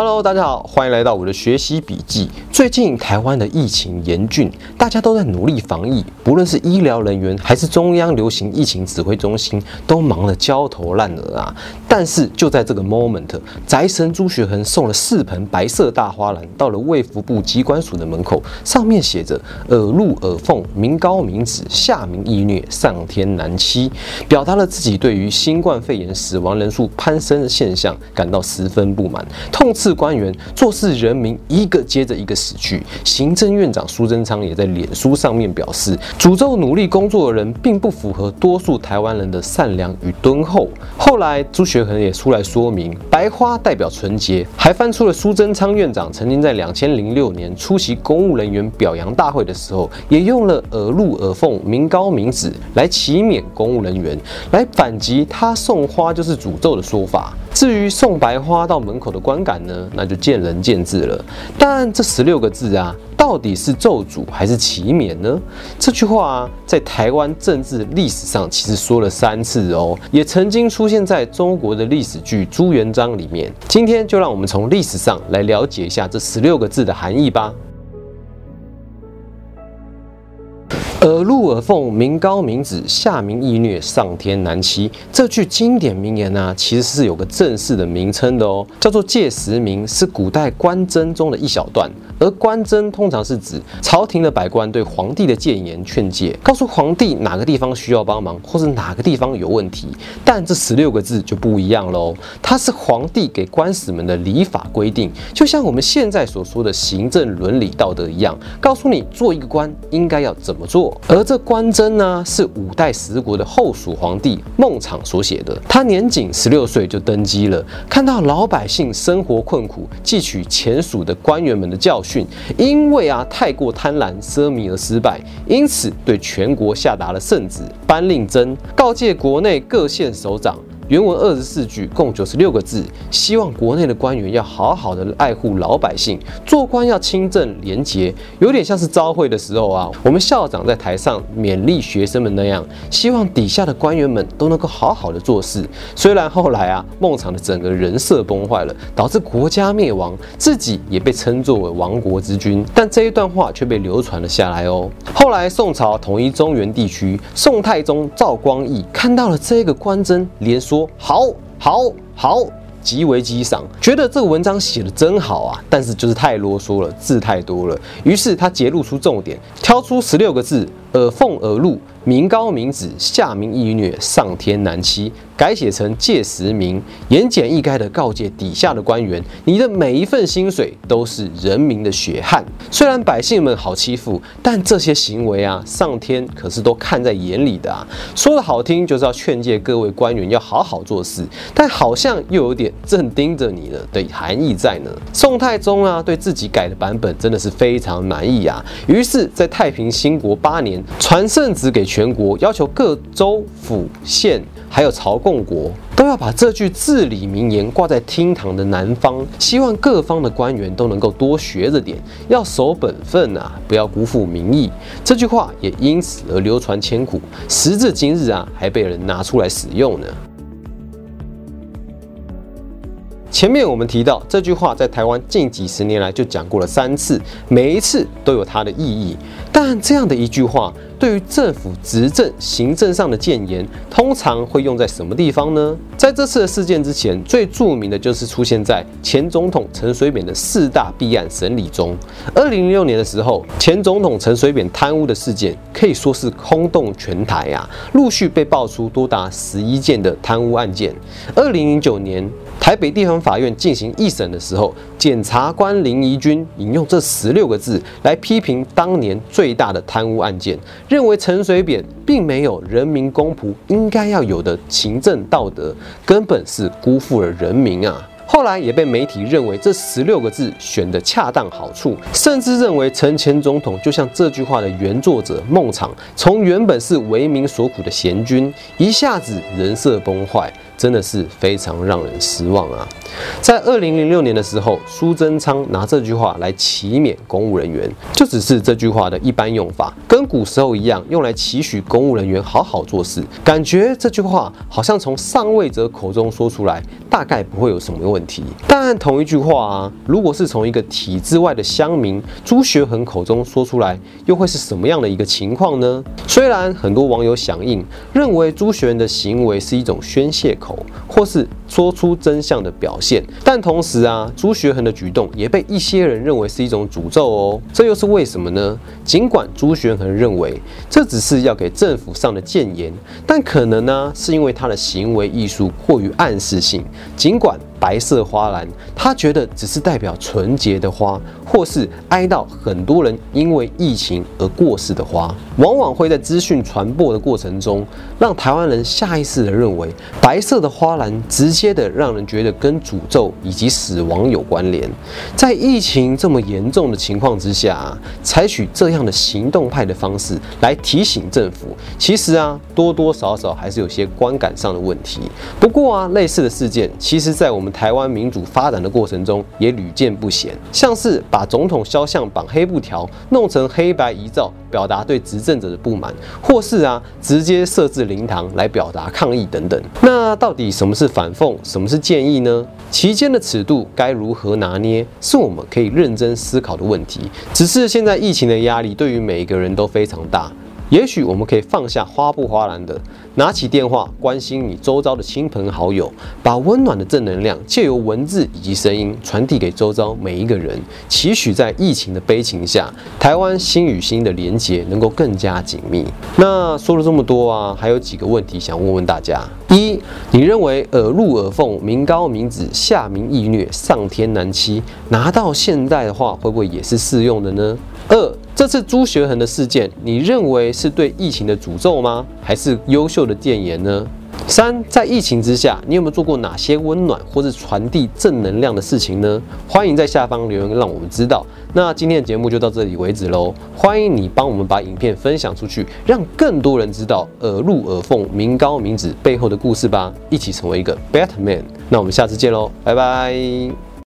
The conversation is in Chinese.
Hello，大家好，欢迎来到我的学习笔记。最近台湾的疫情严峻，大家都在努力防疫，不论是医疗人员还是中央流行疫情指挥中心，都忙得焦头烂额啊。但是就在这个 moment，宅神朱学恒送了四盆白色大花篮到了卫福部机关署的门口，上面写着“耳入耳凤，民高民脂，下民易虐，上天难欺”，表达了自己对于新冠肺炎死亡人数攀升的现象感到十分不满，痛斥官员做事人民一个接着一个死去。行政院长苏贞昌也在脸书上面表示，诅咒努力工作的人并不符合多数台湾人的善良与敦厚。后来朱学恒也出来说明，白花代表纯洁，还翻出了苏贞昌院长曾经在两千零六年出席公务人员表扬大会的时候，也用了耳露耳凤、民高民脂来启勉公务人员，来反击他送花就是诅咒的说法。至于送白花到门口的观感呢，那就见仁见智了。但这十六个字啊。到底是咒诅还是祈勉呢？这句话啊，在台湾政治历史上其实说了三次哦，也曾经出现在中国的历史剧《朱元璋》里面。今天就让我们从历史上来了解一下这十六个字的含义吧。耳入耳凤，民高民止，下民易虐，上天难欺。这句经典名言呢，其实是有个正式的名称的哦，叫做《戒时明》，是古代官箴中的一小段。而官箴通常是指朝廷的百官对皇帝的谏言劝诫，告诉皇帝哪个地方需要帮忙，或是哪个地方有问题。但这十六个字就不一样喽，它是皇帝给官史们的礼法规定，就像我们现在所说的行政伦理道德一样，告诉你做一个官应该要怎么做。而这官箴呢，是五代十国的后蜀皇帝孟昶所写的。他年仅十六岁就登基了，看到老百姓生活困苦，汲取前蜀的官员们的教训，因为啊太过贪婪奢靡而失败，因此对全国下达了圣旨，颁令征，告诫国内各县首长。原文二十四句，共九十六个字，希望国内的官员要好好的爱护老百姓，做官要清正廉洁，有点像是朝会的时候啊，我们校长在台上勉励学生们那样，希望底下的官员们都能够好好的做事。虽然后来啊，孟昶的整个人设崩坏了，导致国家灭亡，自己也被称作为亡国之君，但这一段话却被流传了下来哦。后来宋朝统一中原地区，宋太宗赵光义看到了这个官箴，连说。好，好，好，极为激赏，觉得这个文章写的真好啊，但是就是太啰嗦了，字太多了，于是他揭露出重点，挑出十六个字，耳凤耳入。民高民脂，下民易虐，上天难欺。改写成借时明，言简意赅的告诫底下的官员：你的每一份薪水都是人民的血汗。虽然百姓们好欺负，但这些行为啊，上天可是都看在眼里的啊。说的好听，就是要劝诫各位官员要好好做事，但好像又有点正盯着你了的含义在呢。宋太宗啊，对自己改的版本真的是非常满意啊，于是，在太平兴国八年，传圣旨给全。国要求各州府县还有朝贡国都要把这句至理名言挂在厅堂的南方，希望各方的官员都能够多学着点，要守本分啊，不要辜负民意。这句话也因此而流传千古，时至今日啊，还被人拿出来使用呢。前面我们提到这句话在台湾近几十年来就讲过了三次，每一次都有它的意义。但这样的一句话，对于政府执政行政上的谏言，通常会用在什么地方呢？在这次的事件之前，最著名的就是出现在前总统陈水扁的四大弊案审理中。二零零六年的时候，前总统陈水扁贪污的事件可以说是轰动全台啊，陆续被爆出多达十一件的贪污案件。二零零九年。台北地方法院进行一审的时候，检察官林怡君引用这十六个字来批评当年最大的贪污案件，认为陈水扁并没有人民公仆应该要有的行政道德，根本是辜负了人民啊。后来也被媒体认为这十六个字选的恰当好处，甚至认为陈前总统就像这句话的原作者孟昶，从原本是为民所苦的贤君，一下子人设崩坏。真的是非常让人失望啊！在二零零六年的时候，苏贞昌拿这句话来启勉公务人员，就只是这句话的一般用法，跟古时候一样，用来期许公务人员好好做事。感觉这句话好像从上位者口中说出来，大概不会有什么问题。问题。但同一句话啊，如果是从一个体制外的乡民朱学恒口中说出来，又会是什么样的一个情况呢？虽然很多网友响应，认为朱学恒的行为是一种宣泄口，或是说出真相的表现，但同时啊，朱学恒的举动也被一些人认为是一种诅咒哦。这又是为什么呢？尽管朱学恒认为这只是要给政府上的谏言，但可能呢，是因为他的行为艺术过于暗示性。尽管白色花篮，他觉得只是代表纯洁的花，或是哀悼很多人因为疫情而过世的花，往往会在资讯传播的过程中，让台湾人下意识的认为白色的花篮直接的让人觉得跟诅咒以及死亡有关联。在疫情这么严重的情况之下，采取这样的行动派的方式来提醒政府，其实啊，多多少少还是有些观感上的问题。不过啊，类似的事件，其实在我们。台湾民主发展的过程中也屡见不鲜，像是把总统肖像绑黑布条，弄成黑白遗照，表达对执政者的不满，或是啊直接设置灵堂来表达抗议等等。那到底什么是反讽，什么是建议呢？期间的尺度该如何拿捏，是我们可以认真思考的问题。只是现在疫情的压力对于每一个人都非常大。也许我们可以放下花不花篮的，拿起电话关心你周遭的亲朋好友，把温暖的正能量借由文字以及声音传递给周遭每一个人，期许在疫情的悲情下，台湾心与心的连结能够更加紧密。那说了这么多啊，还有几个问题想问问大家：一，你认为耳入耳凤，民高民子，下民易虐，上天难欺，拿到现在的话，会不会也是适用的呢？这朱学恒的事件，你认为是对疫情的诅咒吗？还是优秀的谏言呢？三，在疫情之下，你有没有做过哪些温暖或是传递正能量的事情呢？欢迎在下方留言让我们知道。那今天的节目就到这里为止喽。欢迎你帮我们把影片分享出去，让更多人知道耳入耳凤、名高名子背后的故事吧。一起成为一个 better man。那我们下次见喽，拜拜。